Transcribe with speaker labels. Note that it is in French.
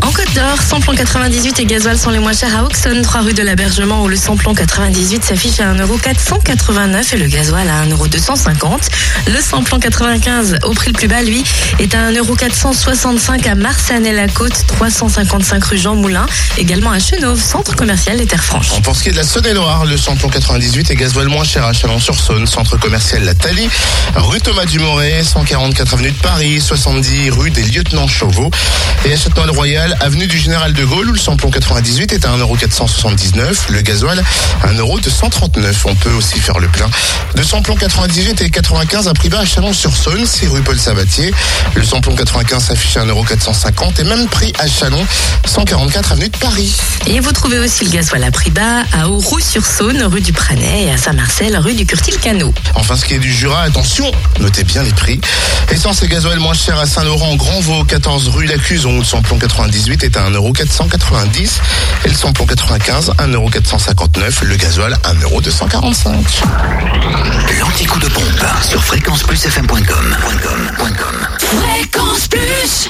Speaker 1: En Côte d'Or, samplon 98 et gasoil sont les moins chers à Auxonne, 3 rue de l'Abergement où le samplon 98 s'affiche à 1,489€ et le gasoil à 1,250€. Le samplon 95 au prix le plus bas, lui, est à 1,465€ à Marsanne-la-Côte, 355 rue Jean Moulin, également à Chenauve, centre commercial des Terres Franches.
Speaker 2: Pour ce qui est de la Saône-et-Loire, le samplon 98 et gasoil moins cher à Chalon-sur-Saône, centre commercial La Thalie, rue Thomas Dumoré, 144 avenue de Paris, 70 rue des Lieutenants Chauveau et à Châtenois-le-Royal, avenue du Général de Gaulle où le samplon 98 est à 1,479€, le gasoil à 1,239€. On peut aussi faire le plein de samplon 98 et 95 à prix bas à Chalon-sur-Saône, 6 rue Paul Sabatier. Le samplon 95 s'affiche à 1,450€ et même prix à Chalon, 144 avenue de Paris.
Speaker 1: Et vous trouvez aussi le gasoil à prix bas à Auroux-sur-Saône, rue du Pranet et à Saint-Marcel, rue du Curtil-Canot.
Speaker 2: Enfin, ce qui est du Jura, attention, notez bien les prix. Essence et gasoil moins cher à Saint-Laurent, Grand-Vaux, 14 rue Lacuson, où le samplon 98 est à 1,490€ et le samplon 95, 1,459€, le gasoil 1,245€.
Speaker 3: L'anti-coup de pompe sur fréquenceplusfm.com.